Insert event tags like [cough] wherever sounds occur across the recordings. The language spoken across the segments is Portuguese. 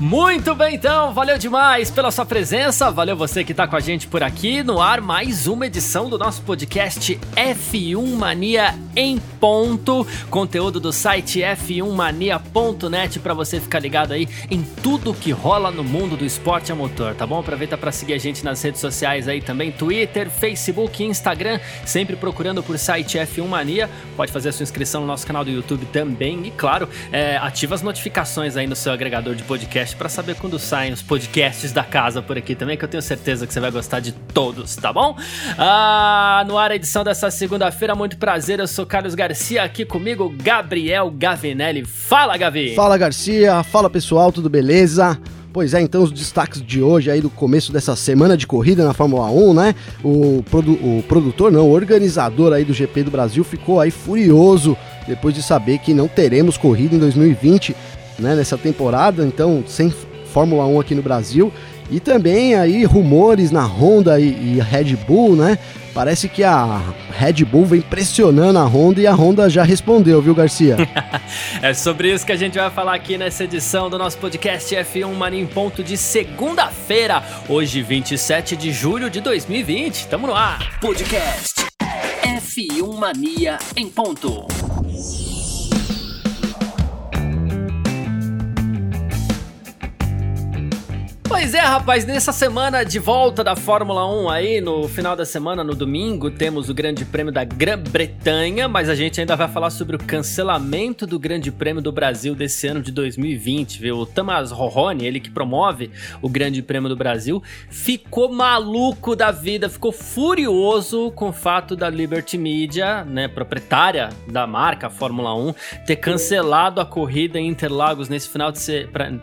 Muito bem, então, valeu demais pela sua presença, valeu você que tá com a gente por aqui, no ar mais uma edição do nosso podcast F1 Mania em ponto, conteúdo do site f1mania.net para você ficar ligado aí em tudo que rola no mundo do esporte a motor, tá bom? Aproveita para seguir a gente nas redes sociais aí também, Twitter, Facebook, Instagram, sempre procurando por site F1 Mania, pode fazer a sua inscrição no nosso canal do YouTube também. E claro, é, ativa as notificações aí no seu agregador de podcast podcast para saber quando saem os podcasts da casa por aqui também, que eu tenho certeza que você vai gostar de todos, tá bom? Ah, no ar a edição dessa segunda-feira, muito prazer, eu sou Carlos Garcia, aqui comigo Gabriel Gavinelli. Fala, Gavi! Fala, Garcia! Fala, pessoal, tudo beleza? Pois é, então os destaques de hoje aí do começo dessa semana de corrida na Fórmula 1, né? O, produ o produtor, não, o organizador aí do GP do Brasil ficou aí furioso depois de saber que não teremos corrida em 2020 né, nessa temporada, então sem Fórmula 1 aqui no Brasil. E também aí rumores na Honda e, e Red Bull, né? Parece que a Red Bull vem pressionando a Honda e a Honda já respondeu, viu, Garcia? [laughs] é sobre isso que a gente vai falar aqui nessa edição do nosso podcast F1 Mania em ponto de segunda-feira, hoje 27 de julho de 2020. Tamo no ar. Podcast F1 Mania em ponto. Pois é, rapaz, nessa semana de volta da Fórmula 1 aí, no final da semana, no domingo, temos o Grande Prêmio da Grã-Bretanha, mas a gente ainda vai falar sobre o cancelamento do Grande Prêmio do Brasil desse ano de 2020, viu? O Tamas Roroni, ele que promove o Grande Prêmio do Brasil, ficou maluco da vida, ficou furioso com o fato da Liberty Media, né, proprietária da marca Fórmula 1, ter cancelado a corrida em Interlagos nesse final de semana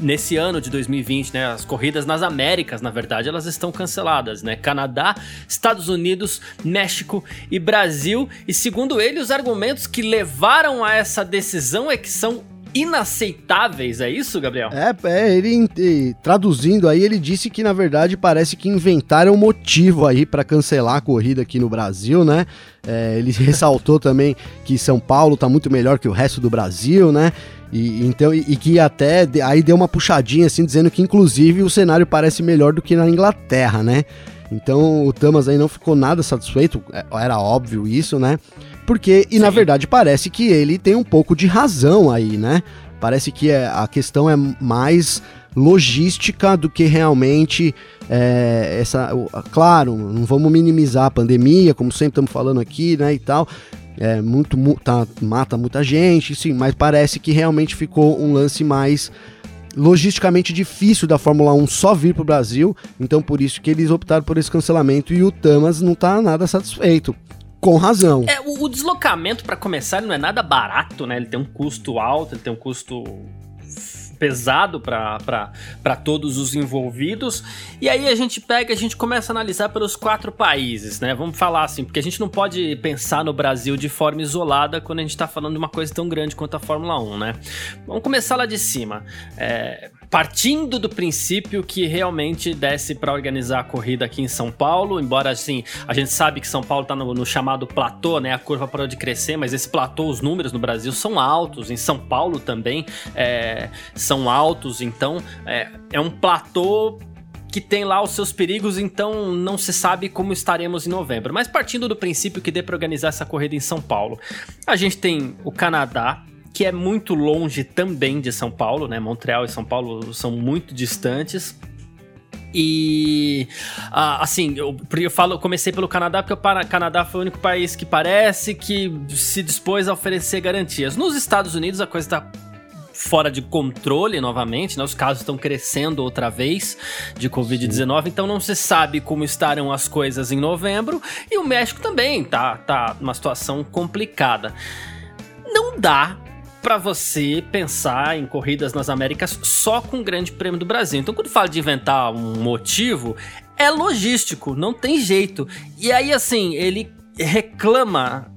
nesse ano de 2020, né? As corridas nas Américas, na verdade, elas estão canceladas, né? Canadá, Estados Unidos, México e Brasil. E segundo ele, os argumentos que levaram a essa decisão é que são inaceitáveis, é isso, Gabriel? É, é ele traduzindo aí, ele disse que na verdade parece que inventaram um motivo aí para cancelar a corrida aqui no Brasil, né? É, ele [laughs] ressaltou também que São Paulo tá muito melhor que o resto do Brasil, né? E, então, e, e, que até aí deu uma puxadinha assim, dizendo que inclusive o cenário parece melhor do que na Inglaterra, né? Então o Thomas aí não ficou nada satisfeito, é, era óbvio isso, né? Porque, e Sim. na verdade parece que ele tem um pouco de razão aí, né? Parece que é, a questão é mais logística do que realmente é, essa. Claro, não vamos minimizar a pandemia, como sempre estamos falando aqui, né? E tal é muito tá, mata muita gente, sim, mas parece que realmente ficou um lance mais logisticamente difícil da Fórmula 1 só vir para o Brasil, então por isso que eles optaram por esse cancelamento e o Tamas não está nada satisfeito. Com razão. É, o, o deslocamento, para começar, não é nada barato, né? Ele tem um custo alto, ele tem um custo pesado para todos os envolvidos. E aí a gente pega, a gente começa a analisar pelos quatro países, né? Vamos falar assim, porque a gente não pode pensar no Brasil de forma isolada quando a gente está falando de uma coisa tão grande quanto a Fórmula 1, né? Vamos começar lá de cima. É, partindo do princípio que realmente desse para organizar a corrida aqui em São Paulo, embora assim, a gente sabe que São Paulo está no, no, chamado platô, né? A curva parou de crescer, mas esse platô, os números no Brasil são altos, em São Paulo também é, são altos, então é, é um platô que tem lá os seus perigos, então não se sabe como estaremos em novembro. Mas partindo do princípio que dê para organizar essa corrida em São Paulo, a gente tem o Canadá, que é muito longe também de São Paulo, né? Montreal e São Paulo são muito distantes. E assim, eu, eu falo, eu comecei pelo Canadá porque o Canadá foi o único país que parece que se dispôs a oferecer garantias. Nos Estados Unidos a coisa está fora de controle novamente, né? Os casos estão crescendo outra vez de Covid-19, então não se sabe como estarão as coisas em novembro. E o México também tá, tá numa situação complicada. Não dá para você pensar em corridas nas Américas só com o Grande Prêmio do Brasil. Então, quando fala de inventar um motivo, é logístico, não tem jeito. E aí, assim, ele reclama,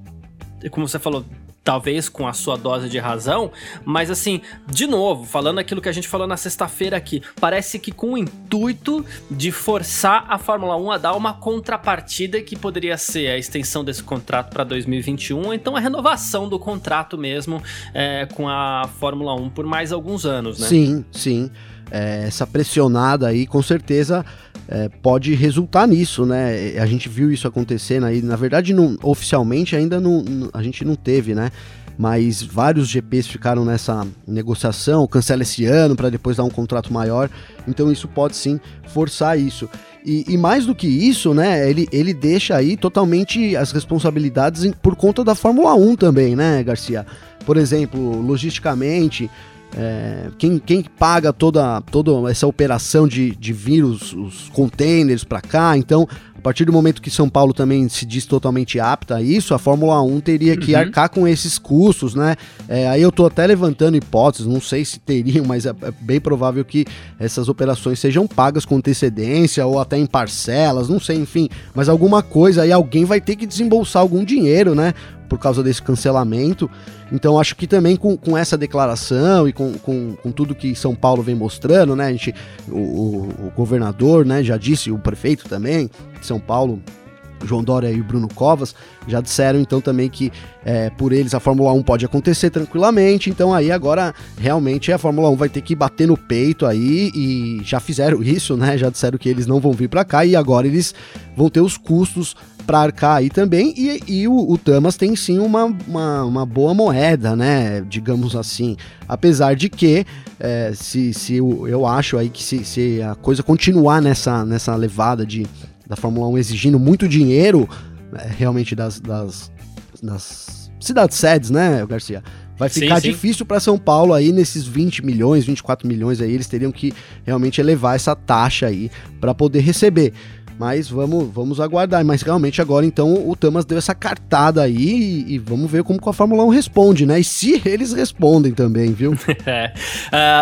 como você falou, talvez com a sua dose de razão, mas assim, de novo, falando aquilo que a gente falou na sexta-feira aqui, parece que com o intuito de forçar a Fórmula 1 a dar uma contrapartida que poderia ser a extensão desse contrato para 2021, ou então a renovação do contrato mesmo é, com a Fórmula 1 por mais alguns anos, né? Sim, sim. É, essa pressionada aí, com certeza, é, pode resultar nisso, né? A gente viu isso acontecendo aí, na verdade, não, oficialmente ainda não, a gente não teve, né? Mas vários GPs ficaram nessa negociação, cancela esse ano para depois dar um contrato maior. Então isso pode sim forçar isso. E, e, mais do que isso, né? Ele, ele deixa aí totalmente as responsabilidades em, por conta da Fórmula 1 também, né, Garcia? Por exemplo, logisticamente, é, quem, quem paga toda, toda essa operação de, de vir os, os containers para cá? Então, a partir do momento que São Paulo também se diz totalmente apta a isso, a Fórmula 1 teria que uhum. arcar com esses custos, né? É, aí eu tô até levantando hipóteses, não sei se teriam, mas é, é, bem provável que essas operações sejam pagas com antecedência ou até em parcelas, não sei, enfim. Mas alguma coisa aí, alguém vai ter que desembolsar algum dinheiro, né? Por causa desse cancelamento. Então acho que também com, com essa declaração e com, com, com, tudo que São Paulo vem mostrando, né? A gente, o, o, governador, né, já disse, o prefeito também de São Paulo, João Dória e o Bruno Covas já disseram então também que é, por eles a Fórmula 1 pode acontecer tranquilamente. Então aí agora realmente a Fórmula 1 vai ter que bater no peito aí e já fizeram [laughs] isso, né? Já disseram que eles não vão vir para cá e agora eles vão ter os custos para arcar aí também. E, e o, o, Tamas tem sim uma, uma, uma, boa moeda, né? Digamos assim. Apesar de que, é, se, se eu, eu acho aí que se, se a coisa continuar nessa, nessa levada de, da Fórmula 1 exigindo muito dinheiro, é, realmente das, das, das cidades sedes, né, Garcia? Vai ficar sim, sim. difícil para São Paulo aí nesses 20 milhões, 24 milhões aí, eles teriam que realmente elevar essa taxa aí para poder receber. Mas vamos, vamos aguardar. Mas realmente agora então o Tamas deu essa cartada aí e, e vamos ver como a Fórmula 1 responde, né? E se eles respondem também, viu? [laughs] é.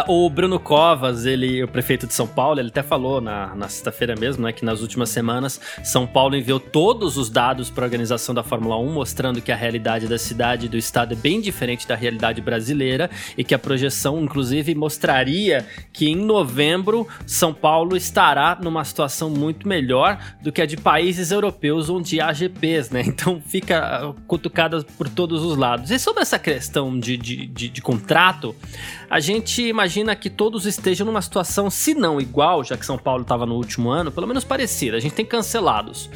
Uh, o Bruno Covas, ele, o prefeito de São Paulo, ele até falou na, na sexta-feira mesmo, né, que nas últimas semanas São Paulo enviou todos os dados para a organização da Fórmula 1, mostrando que a realidade da cidade e do estado é bem diferente da realidade brasileira e que a projeção, inclusive, mostraria que em novembro São Paulo estará numa situação muito melhor melhor do que a de países europeus onde há GPs, né? [laughs] Então fica cutucada por todos os lados. E sobre essa questão de, de, de, de contrato, a gente imagina que todos estejam numa situação, se não igual, já que São Paulo estava no último ano, pelo menos parecida. A gente tem cancelados.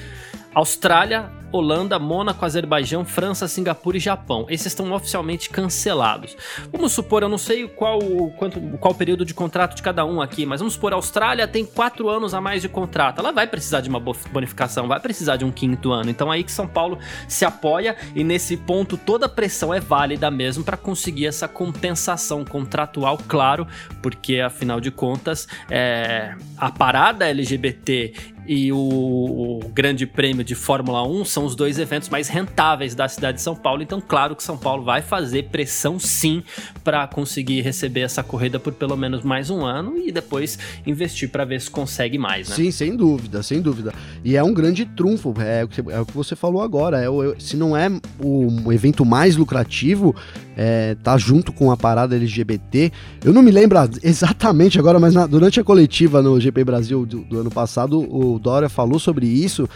Austrália, Holanda, Mônaco, Azerbaijão, França, Singapura e Japão. Esses estão oficialmente cancelados. Vamos supor, eu não sei qual quanto, qual período de contrato de cada um aqui, mas vamos supor, a Austrália tem quatro anos a mais de contrato. Ela vai precisar de uma bonificação, vai precisar de um quinto ano. Então aí que São Paulo se apoia e nesse ponto toda a pressão é válida mesmo para conseguir essa compensação contratual, claro, porque afinal de contas é, a parada LGBT e o, o, Grande Prêmio de Fórmula 1 são os dois eventos mais rentáveis da cidade de São Paulo. Então, claro que São Paulo vai fazer pressão sim para conseguir receber essa corrida por pelo menos mais um ano e depois investir para ver se consegue mais, né? Sim, sem dúvida, sem dúvida. E é um grande trunfo, é, é o que você falou agora. É, se não é o evento mais lucrativo, é, tá junto com a parada LGBT. Eu não me lembro [laughs] exatamente agora, mas na, durante a coletiva no GP Brasil do, do ano passado, o Dória falou sobre isso.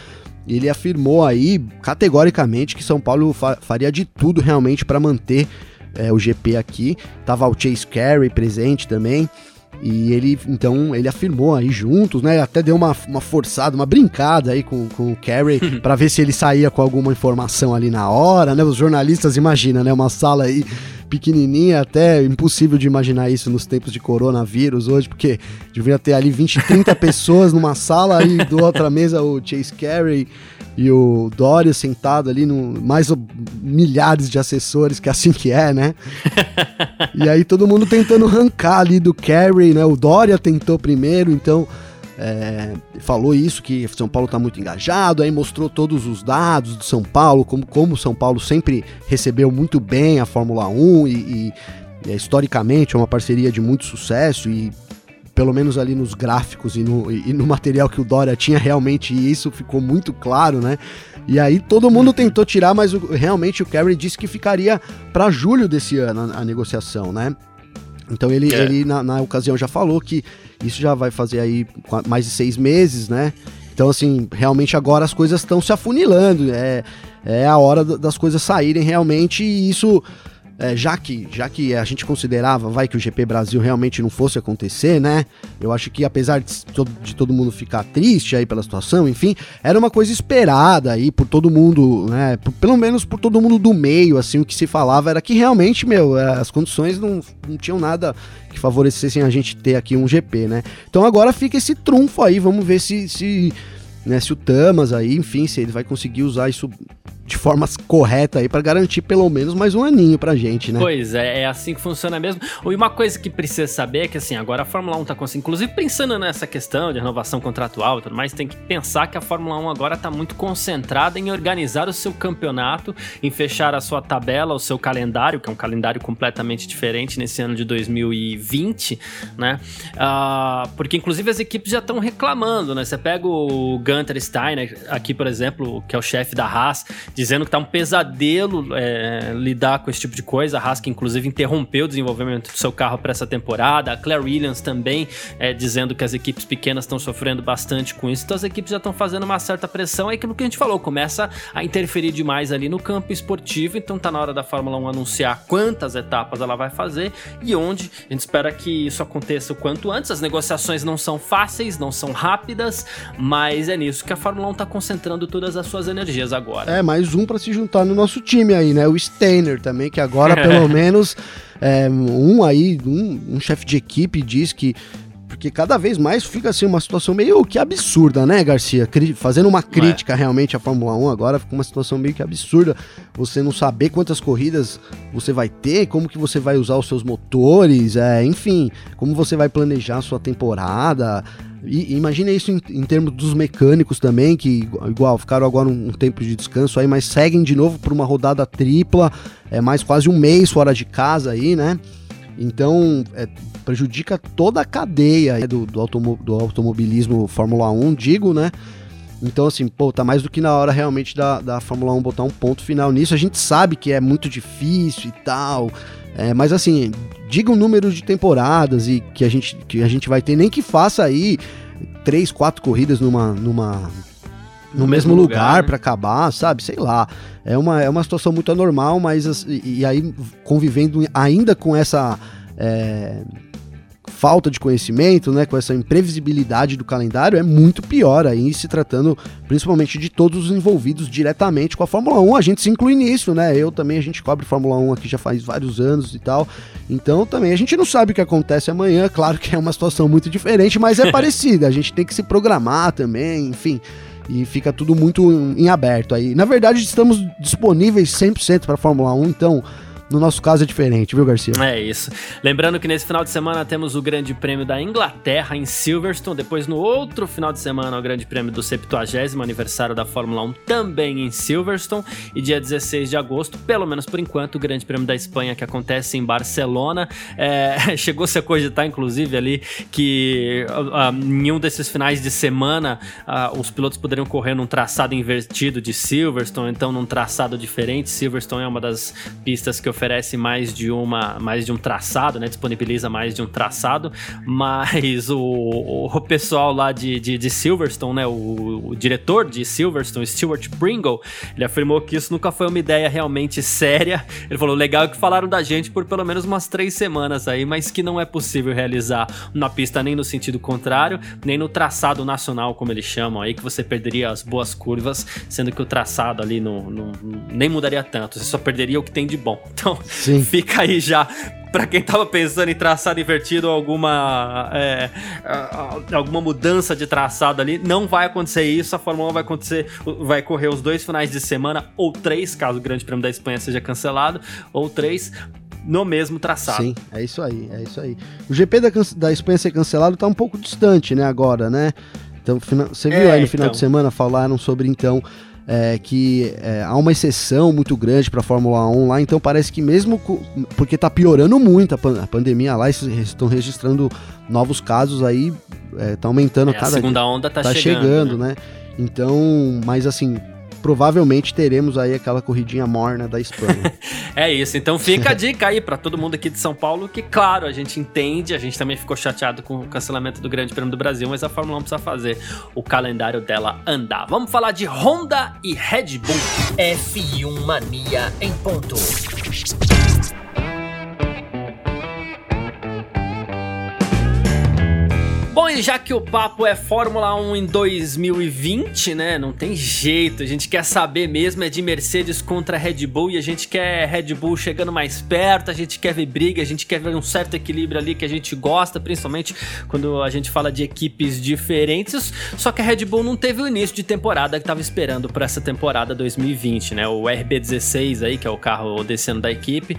Ele afirmou aí categoricamente que São Paulo fa faria de tudo realmente para manter é, o GP aqui. Tava o Chase Carey presente também. E ele, então, ele afirmou aí juntos, né? Até deu uma, uma forçada, uma brincada aí com, com o Carey [laughs] para ver se ele saía com alguma informação ali na hora, né? Os jornalistas, imagina, né? Uma sala aí pequenininha, até impossível de imaginar isso nos tempos de coronavírus hoje, porque devia ter ali 20, 30 [laughs] pessoas numa sala e do outra mesa o Chase Carey e o Dória sentado ali, no, mais milhares de assessores, que é assim que é, né? [laughs] e aí todo mundo tentando arrancar ali do Carey, né? O Dória tentou primeiro, então é, falou isso, que São Paulo está muito engajado, aí mostrou todos os dados de São Paulo, como, como São Paulo sempre recebeu muito bem a Fórmula 1 e, e é, historicamente é uma parceria de muito sucesso e pelo menos ali nos gráficos e no, e no material que o Dória tinha, realmente isso ficou muito claro, né? E aí todo mundo tentou tirar, mas o, realmente o Kerry disse que ficaria para julho desse ano a, a negociação, né? Então ele, é. ele na, na, ocasião já falou que isso já vai fazer aí mais de seis meses, né? Então, assim, realmente agora as coisas estão se afunilando. É, é a hora das coisas saírem realmente e isso é, já que já que a gente considerava, vai que o GP Brasil realmente não fosse acontecer, né? Eu acho que apesar de, de, todo mundo ficar triste aí pela situação, enfim, era uma coisa esperada aí por todo mundo, né? Por, pelo menos por todo mundo do meio, assim, o que se falava era que realmente, meu, é, as condições não, não tinham nada que favorecessem a gente ter aqui um GP, né? Então agora fica esse trunfo aí, vamos ver se, se né, se o Tamas aí, enfim, se ele vai conseguir usar isso de forma correta aí para garantir pelo menos mais um aninho pra gente, né? Pois é, é assim que funciona mesmo. E uma coisa que precisa saber é que assim, agora a Fórmula 1 tá conseguindo, inclusive pensando nessa questão de renovação contratual e tudo mais, tem que pensar que a Fórmula 1 agora tá muito concentrada em organizar o seu campeonato, em fechar a sua tabela, o seu calendário, que é um calendário completamente diferente nesse ano de 2020, né? Uh, porque inclusive as equipes já estão reclamando, né? Você pega o Gunter Steiner aqui, por exemplo, que é o chefe da Haas, dizendo que tá um pesadelo é, lidar com esse tipo de coisa. A que inclusive interrompeu o desenvolvimento do seu carro para essa temporada. A Claire Williams também é, dizendo que as equipes pequenas estão sofrendo bastante com isso. Então as equipes já estão fazendo uma certa pressão. É aquilo que a gente falou, começa a interferir demais ali no campo esportivo. Então tá na hora da Fórmula 1 anunciar quantas etapas ela vai fazer e onde. A gente espera que isso aconteça o quanto antes. As negociações não são fáceis, não são rápidas, mas é nisso que a Fórmula 1 está concentrando todas as suas energias agora. É, mais um para se juntar no nosso time aí, né? O Steiner também, que agora [laughs] pelo menos é, um aí, um, um chefe de equipe diz que porque cada vez mais fica assim uma situação meio que absurda, né, Garcia? Fazendo uma crítica é. realmente à Fórmula 1 agora, fica uma situação meio que absurda. Você não saber quantas corridas você vai ter, como que você vai usar os seus motores, é, enfim, como você vai planejar a sua temporada. E imagina isso em, em, termos dos mecânicos também, que igual ficaram agora um, um tempo de descanso aí, mas seguem de novo por uma rodada tripla, é mais quase um mês fora de casa aí, né? Então, é, prejudica toda a cadeia do, do, automo do automobilismo Fórmula 1, digo, né? Então, assim, pô, tá mais do que na hora realmente da, da Fórmula 1 botar um ponto final nisso. A gente sabe que é muito difícil e tal, é, mas assim, diga o número de temporadas e que a gente, que a gente vai ter, nem que faça aí três, quatro corridas numa, numa no, mesmo, mesmo lugar, lugar né? para acabar, sabe? Sei lá. É uma, é uma situação muito anormal, mas e, e aí convivendo ainda com essa é, falta de conhecimento, né, com essa imprevisibilidade do calendário, é muito pior aí, se tratando principalmente de todos os envolvidos diretamente com a Fórmula 1. A gente se inclui nisso, né? Eu também, a gente cobre Fórmula 1 aqui já faz vários anos e tal. Então também a gente não sabe o que acontece amanhã, claro que é uma situação muito diferente, mas é [laughs] parecida. A gente tem que se programar também, enfim e fica tudo muito em aberto aí. Na verdade, estamos disponíveis 100% para Fórmula 1, então no nosso caso é diferente, viu, Garcia? É isso. Lembrando que nesse final de semana temos o Grande Prêmio da Inglaterra em Silverstone. Depois, no outro final de semana, o Grande Prêmio do 70 aniversário da Fórmula 1 também em Silverstone. E dia 16 de agosto, pelo menos por enquanto, o Grande Prêmio da Espanha que acontece em Barcelona. É, [laughs] chegou-se a cogitar, inclusive, ali que uh, uh, em um desses finais de semana uh, os pilotos poderiam correr num traçado invertido de Silverstone, então num traçado diferente. Silverstone é uma das pistas que eu oferece mais de uma mais de um traçado, né? Disponibiliza mais de um traçado, mas o, o pessoal lá de, de, de Silverstone, né? O, o, diretor de Silverstone, Stuart Pringle, ele afirmou que isso nunca foi uma ideia realmente séria. Ele falou: legal que falaram da gente por pelo menos umas três semanas aí, mas que não é possível realizar na pista nem no sentido contrário, nem no traçado nacional, como eles chamam aí, que você perderia as boas curvas, sendo que o traçado ali não, não nem mudaria tanto, você só perderia o que tem de bom. [laughs] Então, Sim. fica aí já para quem tava pensando em traçado invertido alguma é, alguma mudança de traçado ali, não vai acontecer isso. A Fórmula 1 vai acontecer, vai correr os dois finais de semana ou três, caso o Grande Prêmio da Espanha seja cancelado, ou três no mesmo traçado. Sim, é isso aí, é isso aí. O GP da, da Espanha ser cancelado tá um pouco distante, né, agora, né? Então, você viu é, aí no final então. de semana falaram sobre então é, que é, há uma exceção muito grande para a Fórmula 1 lá, então parece que mesmo porque está piorando muito a, pan a, pandemia lá, estão registrando novos casos aí, está é, aumentando é, cada A segunda onda está tá chegando, chegando né? né? Então, mas assim, provavelmente teremos aí aquela corridinha morna da Espanha. [laughs] é isso, então fica a dica aí para todo mundo aqui de São Paulo, que claro, a gente entende, a gente também ficou chateado com o cancelamento do Grande Prêmio do Brasil, mas a Fórmula 1 precisa fazer o calendário dela andar. Vamos falar de Honda e Red Bull. F1 Mania em ponto. Bom, e já que o papo é Fórmula 1 em 2020, né? Não tem jeito. A gente quer saber mesmo é de Mercedes contra Red Bull e a gente quer Red Bull chegando mais perto, a gente quer ver briga, a gente quer ver um certo equilíbrio ali que a gente gosta, principalmente quando a gente fala de equipes diferentes. Só que a Red Bull não teve o início de temporada que estava esperando para essa temporada 2020, né? O RB16 aí, que é o carro desse ano da equipe,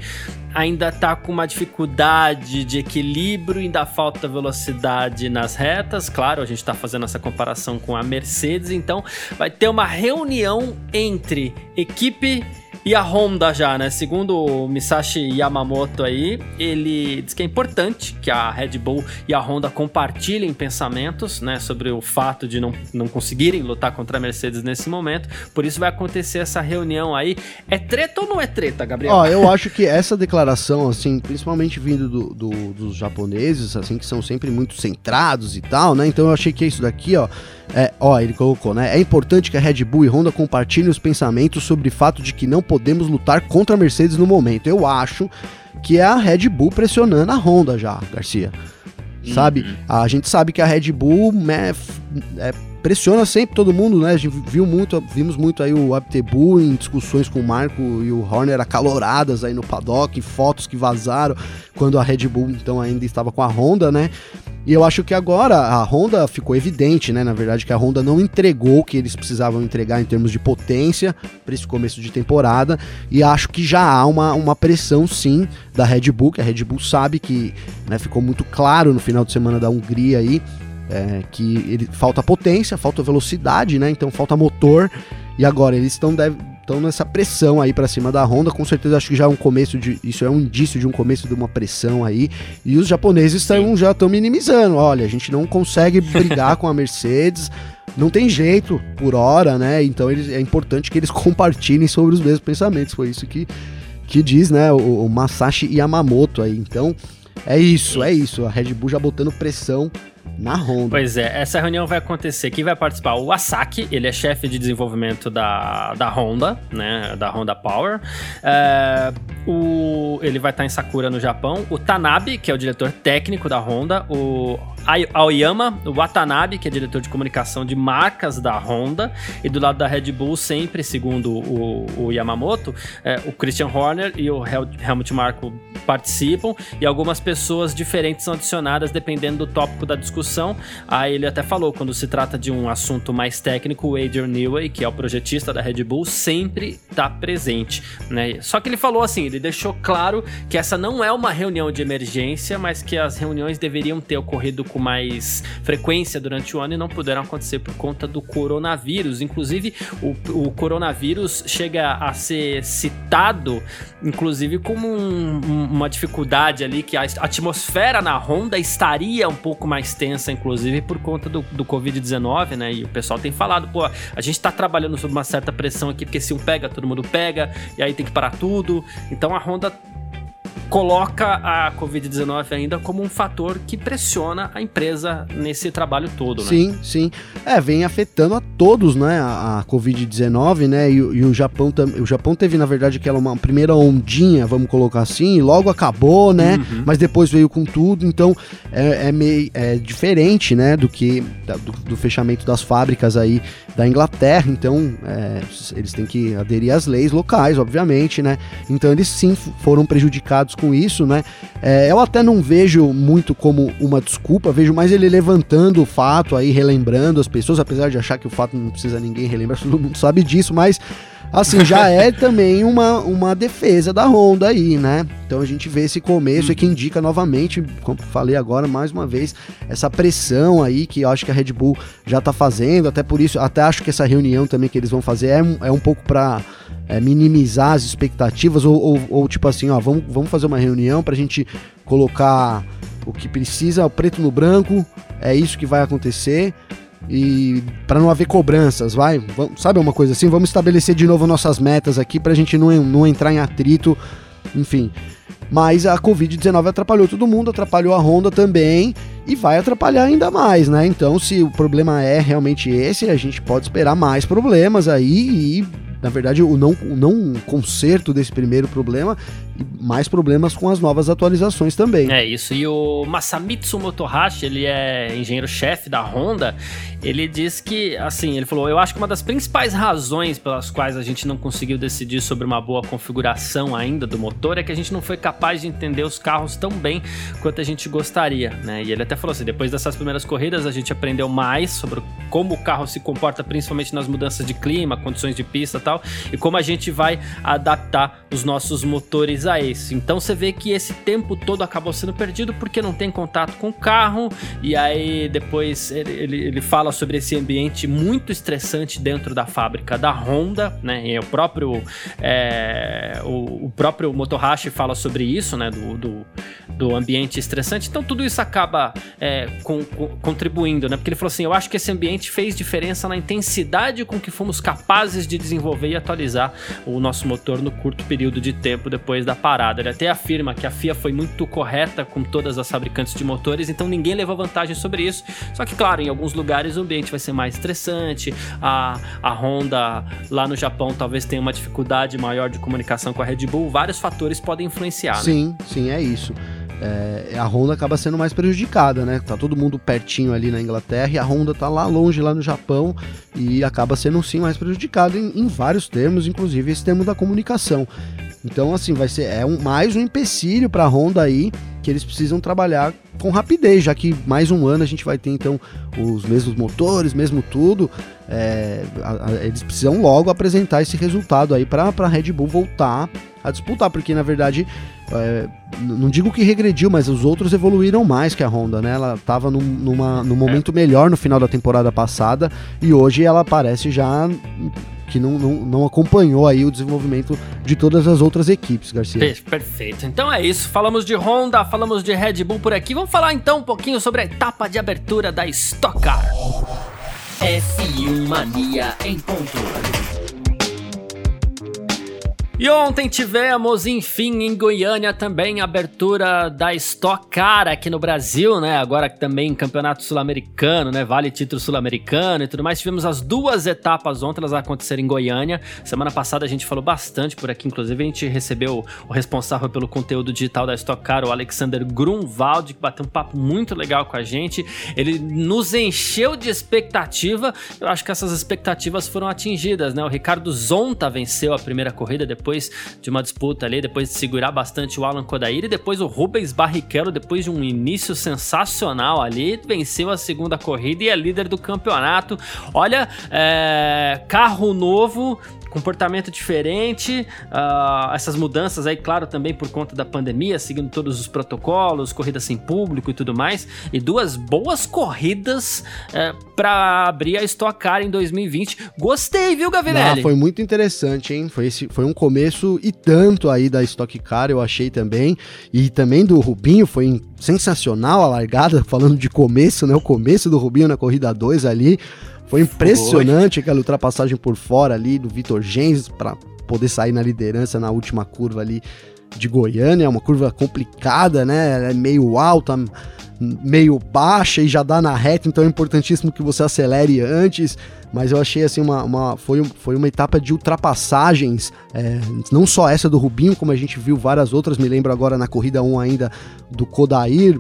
ainda tá com uma dificuldade de equilíbrio, ainda falta velocidade na nas retas. Claro, a gente está fazendo essa comparação com a Mercedes, então vai ter uma reunião entre equipe e a Honda já, né? Segundo o Misashi Yamamoto aí, ele diz que é importante que a Red Bull e a Honda compartilhem pensamentos, né? Sobre o fato de não, não conseguirem lutar contra a Mercedes nesse momento. Por isso vai acontecer essa reunião aí. É treta ou não é treta, Gabriel? Ó, eu acho que essa declaração, assim, principalmente vindo do, do, dos japoneses, assim, que são sempre muito centrados e tal, né? Então eu achei que isso daqui, ó, é, ó, ele colocou, né? É importante que a Red Bull e Honda compartilhem os pensamentos sobre o fato de que não podemos lutar contra a Mercedes no momento. Eu acho que é a Red Bull pressionando a Honda já, Garcia. Sabe? Uhum. A gente sabe que a Red Bull né, é, pressiona sempre todo mundo, né? A gente viu muito, vimos muito aí o Abtebu em discussões com o Marco e o Horner acaloradas aí no paddock, fotos que vazaram quando a Red Bull então ainda estava com a Honda, né? E eu acho que agora a Honda ficou evidente, né? Na verdade, que a Honda não entregou o que eles precisavam entregar em termos de potência para esse começo de temporada. E acho que já há uma, uma pressão, sim, da Red Bull, que a Red Bull sabe que né, ficou muito claro no final de semana da Hungria aí é, que ele falta potência, falta velocidade, né? Então falta motor. E agora eles estão estão nessa pressão aí para cima da Honda. Com certeza acho que já é um começo de isso é um indício de um começo de uma pressão aí. E os japoneses tão, já estão minimizando. Olha, a gente não consegue brigar com a Mercedes. Não tem jeito por hora, né? Então eles, é importante que eles compartilhem sobre os mesmos pensamentos. Foi isso que, que diz, né? O, o Masashi Yamamoto aí. Então é isso, é isso. A Red Bull já botando pressão na Honda. Pois é, essa reunião vai acontecer. Quem vai participar? O Asaki, ele é chefe de desenvolvimento da, da Honda, né? Da Honda Power. É, o, ele vai estar em Sakura, no Japão. O Tanabe, que é o diretor técnico da Honda. O Aoyama Watanabe, que é diretor de comunicação de marcas da Honda, e do lado da Red Bull, sempre, segundo o, o Yamamoto, é, o Christian Horner e o Hel Helmut Marko participam, e algumas pessoas diferentes são adicionadas dependendo do tópico da discussão. Aí ele até falou, quando se trata de um assunto mais técnico, o Adrian Newey, que é o projetista da Red Bull, sempre está presente. Né? Só que ele falou assim, ele deixou claro que essa não é uma reunião de emergência, mas que as reuniões deveriam ter ocorrido com mais frequência durante o ano e não puderam acontecer por conta do coronavírus. Inclusive, o, o coronavírus chega a ser citado, inclusive, como um, uma dificuldade ali, que a atmosfera na Honda estaria um pouco mais tensa, inclusive, por conta do, do Covid-19, né? E o pessoal tem falado, pô, a gente tá trabalhando sob uma certa pressão aqui, porque se um pega, todo mundo pega, e aí tem que parar tudo. Então a Honda coloca a Covid-19 ainda como um fator que pressiona a empresa nesse trabalho todo, né? Sim, sim. É, vem afetando a todos, né, a, a Covid-19, né, e, e, o Japão o Japão teve, na verdade, aquela uma primeira ondinha, vamos colocar assim, e logo acabou, né, uhum. mas depois veio com tudo, então é, é meio é diferente, né, do que do, do, fechamento das fábricas aí da Inglaterra, então é, eles têm que aderir às leis locais, obviamente, né, então eles sim foram prejudicados com isso, né? É, eu até não vejo muito como uma desculpa, vejo mais ele levantando o fato aí, relembrando as pessoas, apesar de achar que o fato não precisa ninguém relembrar, [laughs] todo mundo sabe disso, mas assim, já [laughs] é também uma, uma defesa da Honda aí, né? Então a gente vê esse começo e que indica novamente, como falei agora mais uma vez, essa pressão aí que eu acho que a Red Bull já tá fazendo, até por isso, até acho que essa reunião também que eles vão fazer é, é um pouco para é, minimizar as expectativas ou, ou, ou, tipo assim, ó, vamos, vamos fazer uma reunião para a gente colocar o que precisa, o preto no branco, é isso que vai acontecer. E para não haver cobranças, vai? Vamos, sabe uma coisa assim? Vamos estabelecer de novo nossas metas aqui pra gente não, não entrar em atrito, enfim. Mas a Covid-19 atrapalhou todo mundo, atrapalhou a Honda também e vai atrapalhar ainda mais, né? Então, se o problema é realmente esse, a gente pode esperar mais problemas aí e na verdade, o não, o não conserto desse primeiro problema e mais problemas com as novas atualizações também. É isso. E o Masamitsu Motohashi, ele é engenheiro-chefe da Honda. Ele diz que, assim, ele falou: Eu acho que uma das principais razões pelas quais a gente não conseguiu decidir sobre uma boa configuração ainda do motor é que a gente não foi capaz de entender os carros tão bem quanto a gente gostaria, né? E ele até falou assim: depois dessas primeiras corridas, a gente aprendeu mais sobre como o carro se comporta, principalmente nas mudanças de clima, condições de pista e tal, e como a gente vai adaptar os nossos motores a isso. Então você vê que esse tempo todo acabou sendo perdido porque não tem contato com o carro, e aí depois ele, ele, ele fala sobre esse ambiente muito estressante dentro da fábrica da Honda, né? E o próprio, é, o, o, próprio Motohashi fala sobre isso, né? Do, do, do ambiente estressante. Então tudo isso acaba é, com, com, contribuindo, né? Porque ele falou assim: eu acho que esse ambiente fez diferença na intensidade com que fomos capazes de desenvolver e atualizar o nosso motor no curto período de tempo depois da parada. Ele até afirma que a FIA foi muito correta com todas as fabricantes de motores, então ninguém levou vantagem sobre isso. Só que, claro, em alguns lugares o ambiente vai ser mais estressante. A, a Honda lá no Japão talvez tenha uma dificuldade maior de comunicação com a Red Bull. Vários fatores podem influenciar. Sim, né? sim, é isso. É, a Honda acaba sendo mais prejudicada, né? Tá todo mundo pertinho ali na Inglaterra e a Honda tá lá longe, lá no Japão, e acaba sendo sim mais prejudicada em, em vários termos, inclusive esse termo da comunicação. Então, assim, vai ser é um, mais um empecilho para a Honda aí que eles precisam trabalhar com rapidez, já que mais um ano a gente vai ter então os mesmos motores, mesmo tudo. É, a, a, eles precisam logo apresentar esse resultado aí para a Red Bull voltar a disputar, porque na verdade, é, não digo que regrediu, mas os outros evoluíram mais que a Honda, né? Ela estava num, numa, num momento melhor no final da temporada passada e hoje ela parece já que não, não, não, acompanhou aí o desenvolvimento de todas as outras equipes, Garcia. Perfeito. Então é isso. Falamos de Honda, falamos de Red Bull por aqui. Vamos falar então um pouquinho sobre a etapa de abertura da Stock Car. F1 Mania em ponto. E ontem tivemos, enfim, em Goiânia também a abertura da Stock Car aqui no Brasil, né? Agora também Campeonato Sul-Americano, né? Vale título sul-americano e tudo mais. Tivemos as duas etapas ontem, elas aconteceram em Goiânia. Semana passada a gente falou bastante por aqui, inclusive a gente recebeu o responsável pelo conteúdo digital da Stock Car, o Alexander Grunwald, que bateu um papo muito legal com a gente. Ele nos encheu de expectativa. Eu acho que essas expectativas foram atingidas, né? O Ricardo Zonta venceu a primeira corrida depois depois de uma disputa ali, depois de segurar bastante o Alan Kodair, e depois o Rubens Barrichello, depois de um início sensacional ali, venceu a segunda corrida e é líder do campeonato. Olha, é, carro novo, comportamento diferente, uh, essas mudanças aí, claro, também por conta da pandemia, seguindo todos os protocolos, corrida sem público e tudo mais, e duas boas corridas uh, é, para abrir a Stock Car em 2020. Gostei, viu, Gavinelli? Foi muito interessante, hein? Foi, esse, foi um começo e tanto aí da Stock Car, eu achei também, e também do Rubinho, foi sensacional a largada, falando de começo, né? O começo do Rubinho na corrida 2 ali. Foi impressionante Foi. aquela ultrapassagem por fora ali do Vitor Gens para poder sair na liderança na última curva ali de Goiânia, é uma curva complicada, né? É meio alta, meio baixa e já dá na reta, então é importantíssimo que você acelere antes. Mas eu achei assim uma, uma foi, foi uma etapa de ultrapassagens, é, não só essa do Rubinho, como a gente viu várias outras. Me lembro agora na corrida 1 ainda do Kodair,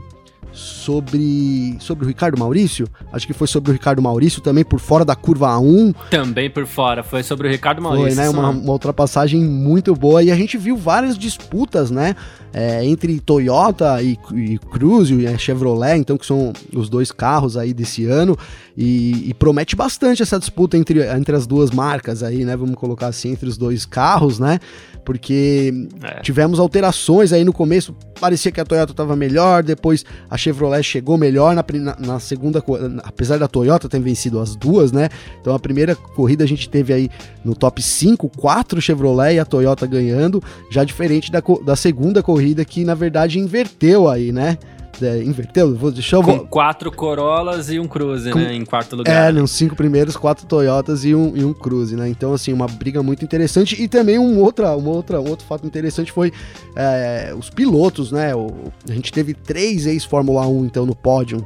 sobre sobre o Ricardo Maurício. Acho que foi sobre o Ricardo Maurício também por fora da curva A1. Também por fora, foi sobre o Ricardo Maurício. Foi, né? Uma, uma, ultrapassagem muito boa e a gente viu várias disputas, né? É, entre Toyota e, e Cruze e Chevrolet, então que são os dois carros aí desse ano e, e, promete bastante essa disputa entre, entre as duas marcas aí, né? Vamos colocar assim entre os dois carros, né? Porque é. tivemos alterações aí no começo, parecia que a Toyota estava melhor, depois a Chevrolet chegou melhor na, na, na, segunda, apesar da Toyota ter vencido as duas, né? Então a primeira corrida a gente teve aí no top 5, quatro Chevrolet e a Toyota ganhando, já diferente da, da segunda corrida que na verdade inverteu aí, né? É, inverteu? Vou, deixa eu... Com quatro Corollas e um Cruze, Com... né? Em quarto lugar. É, nos cinco primeiros, quatro Toyotas e um, e um Cruze, né? Então, assim, uma briga muito interessante. E também um, outra, uma outra, um outro fato interessante foi é, os pilotos, né? O, a gente teve três ex-Fórmula 1, então, no pódio.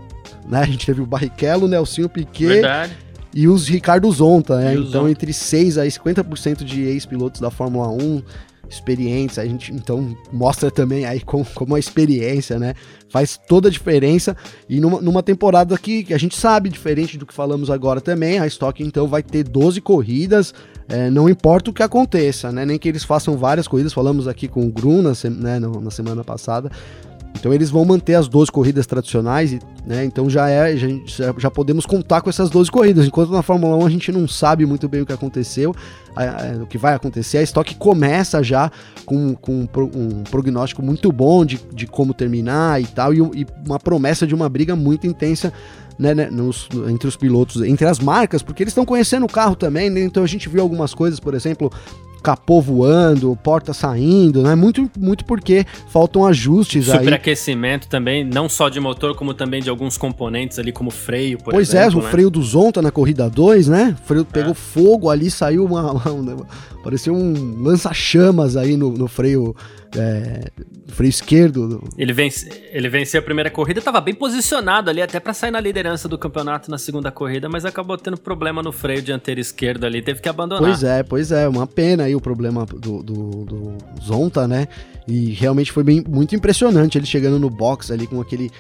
Né? A gente teve o Barrichello, o Nelsinho Piquet... Verdade e os Ricardo Zonta, né? Então, entre 6 a 50% de ex-pilotos da Fórmula 1 experientes, a gente então mostra também aí como, como a experiência, né, faz toda a diferença. E numa, numa temporada que, que a gente sabe, diferente do que falamos agora também, a Stock então vai ter 12 corridas, é, não importa o que aconteça, né, nem que eles façam várias corridas, falamos aqui com o Grum na, né, na semana passada, então eles vão manter as 12 corridas tradicionais, né? Então já é, já, já podemos contar com essas 12 corridas. Enquanto na Fórmula 1 a gente não sabe muito bem o que aconteceu, a, a, o que vai acontecer. A Stock começa já com, com um, prognóstico muito bom de, de como terminar e tal, e, e uma promessa de uma briga muito intensa né, né, nos, entre os pilotos, entre as marcas, porque eles estão conhecendo o carro também, né? então a gente viu algumas coisas, por exemplo, capô voando, porta saindo, né? Muito, muito porque faltam ajustes aí. Superaquecimento também, não só de motor, como também de alguns componentes ali, como freio, por pois é, exemplo. Pois é, o né? freio do Zonta na corrida 2, né? O freio pegou é. fogo ali, saiu uma, [laughs] uma, parecia um lança-chamas aí no, no freio é, freio esquerdo. Ele, vence, ele venceu a primeira corrida, estava bem posicionado ali, até para sair na liderança do campeonato na segunda corrida, mas acabou tendo problema no freio dianteiro esquerdo ali, teve que abandonar. Pois é, pois é, uma pena aí o problema do, do, do Zonta, né? E realmente foi bem, muito impressionante ele chegando no box ali com aquele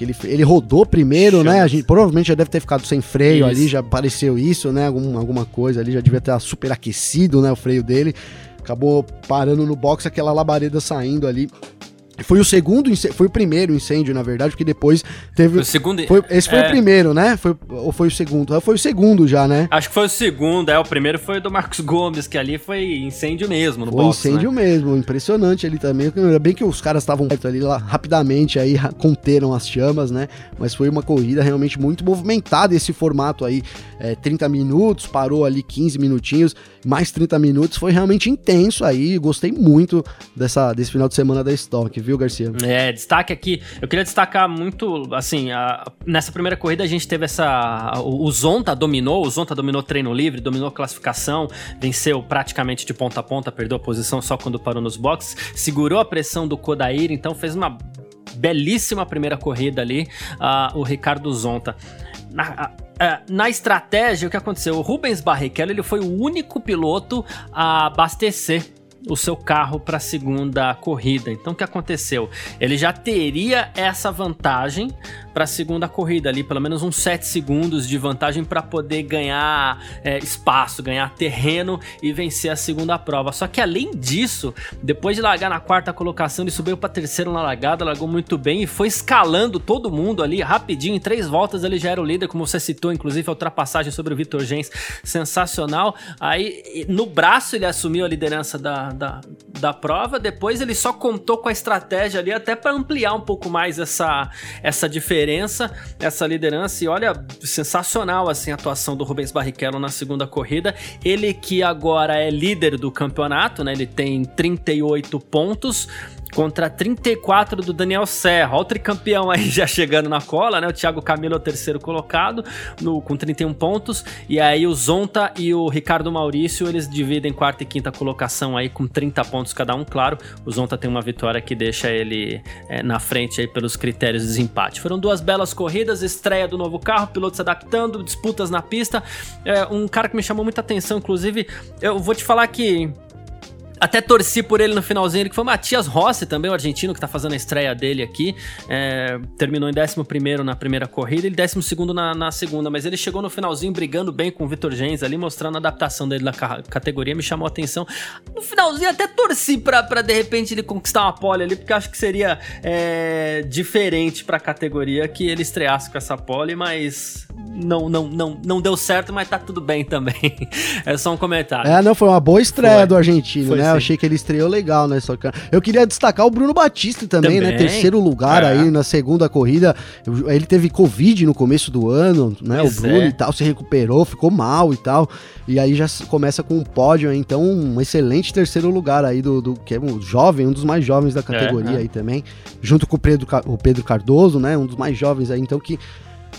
ele, ele rodou primeiro, né? A gente provavelmente já deve ter ficado sem freio isso. ali, já apareceu isso, né? Algum, alguma coisa ali, já devia ter superaquecido, né? O freio dele acabou parando no box aquela labareda saindo ali. Foi o segundo, foi o primeiro incêndio, na verdade, porque depois teve. O segundo. Foi, esse foi é... o primeiro, né? Foi, ou foi o segundo? Foi o segundo já, né? Acho que foi o segundo, é. O primeiro foi do Marcos Gomes, que ali foi incêndio mesmo no foi box. incêndio né? mesmo, impressionante ali também. Ainda bem que os caras estavam perto ali lá, rapidamente aí conteram as chamas, né? Mas foi uma corrida realmente muito movimentada esse formato aí. É, 30 minutos, parou ali 15 minutinhos, mais 30 minutos. Foi realmente intenso aí. Gostei muito dessa, desse final de semana da Stock, viu? Garcia? É, destaque aqui. Eu queria destacar muito, assim, a, nessa primeira corrida a gente teve essa. O, o Zonta dominou, o Zonta dominou treino livre, dominou classificação, venceu praticamente de ponta a ponta, perdeu a posição só quando parou nos boxes, segurou a pressão do Kodair, então fez uma belíssima primeira corrida ali, o Ricardo Zonta. Na, uh, na estratégia, o que aconteceu? O Rubens Barrichello ele foi o único piloto a abastecer o seu carro para a segunda corrida. Então o que aconteceu? Ele já teria essa vantagem para a segunda corrida ali, pelo menos uns 7 segundos de vantagem para poder ganhar é, espaço, ganhar terreno e vencer a segunda prova. Só que além disso, depois de largar na quarta colocação, ele subiu para terceiro na largada, largou muito bem e foi escalando todo mundo ali rapidinho. Em três voltas ele já era o líder, como você citou, inclusive a ultrapassagem sobre o Vitor Gens, sensacional. Aí no braço ele assumiu a liderança da, da, da prova, depois ele só contou com a estratégia ali até para ampliar um pouco mais essa, essa diferença essa liderança. E olha, sensacional assim a atuação do Rubens Barrichello na segunda corrida. Ele que agora é líder do campeonato, né? Ele tem 38 pontos contra 34 do Daniel Serra. Olha o tricampeão aí já chegando na cola, né? O Thiago Camilo é o terceiro colocado no, com 31 pontos. E aí o Zonta e o Ricardo Maurício, eles dividem quarta e quinta colocação aí com 30 pontos cada um, claro. O Zonta tem uma vitória que deixa ele é, na frente aí pelos critérios de desempate. Foram duas belas corridas, estreia do novo carro, piloto se adaptando, disputas na pista. É, um cara que me chamou muita atenção, inclusive, eu vou te falar que até torci por ele no finalzinho, que foi Matias Rossi também, o argentino, que tá fazendo a estreia dele aqui. É, terminou em 11 na primeira corrida e 12 na, na segunda, mas ele chegou no finalzinho brigando bem com o Vitor Gens ali, mostrando a adaptação dele na categoria, me chamou a atenção. No finalzinho até torci pra, pra de repente ele conquistar uma pole ali, porque acho que seria é, diferente pra categoria que ele estreasse com essa pole, mas não, não, não, não deu certo, mas tá tudo bem também. [laughs] É só um comentário. É, não, foi uma boa estreia Foi. do argentino, Foi né? sim. Eu achei que ele estreou legal, né? Só que eu queria destacar o Bruno Batista também, né? Também. Terceiro lugar É. aí na segunda corrida. Ele teve Covid no começo do ano, né? Pois o Bruno é. e tal se recuperou, ficou mal e tal. E aí já começa com um pódio, aí, então um excelente terceiro lugar aí do, do que é um jovem, um dos mais jovens da categoria é. aí também, junto com o Pedro, o Pedro Cardoso, né? Um dos mais jovens aí, então que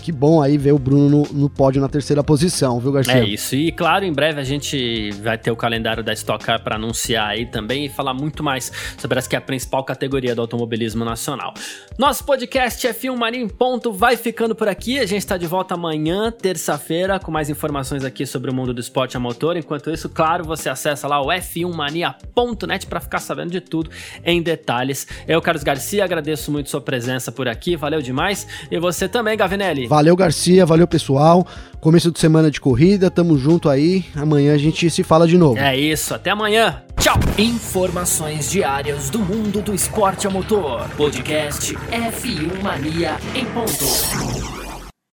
que bom aí ver o Bruno no, no pódio na terceira posição, viu, Garcia? É isso. E claro, em breve a gente vai ter o calendário da Stock Car para anunciar aí também e falar muito mais sobre essa que é a principal categoria do automobilismo nacional. Nosso podcast F1 Mania em ponto vai ficando por aqui. A gente está de volta amanhã, terça-feira, com mais informações aqui sobre o mundo do esporte a motor. Enquanto isso, claro, você acessa lá o f1mania.net para ficar sabendo de tudo em detalhes. Eu, Carlos Garcia, agradeço muito sua presença por aqui. Valeu demais. E você também, Gavinelli. Valeu, Garcia, valeu, pessoal. Começo de semana de corrida, tamo junto aí. Amanhã a gente se fala de novo. É isso. Até amanhã. Tchau. Informações diárias do mundo do esporte a motor. Podcast F1 Mania em ponto.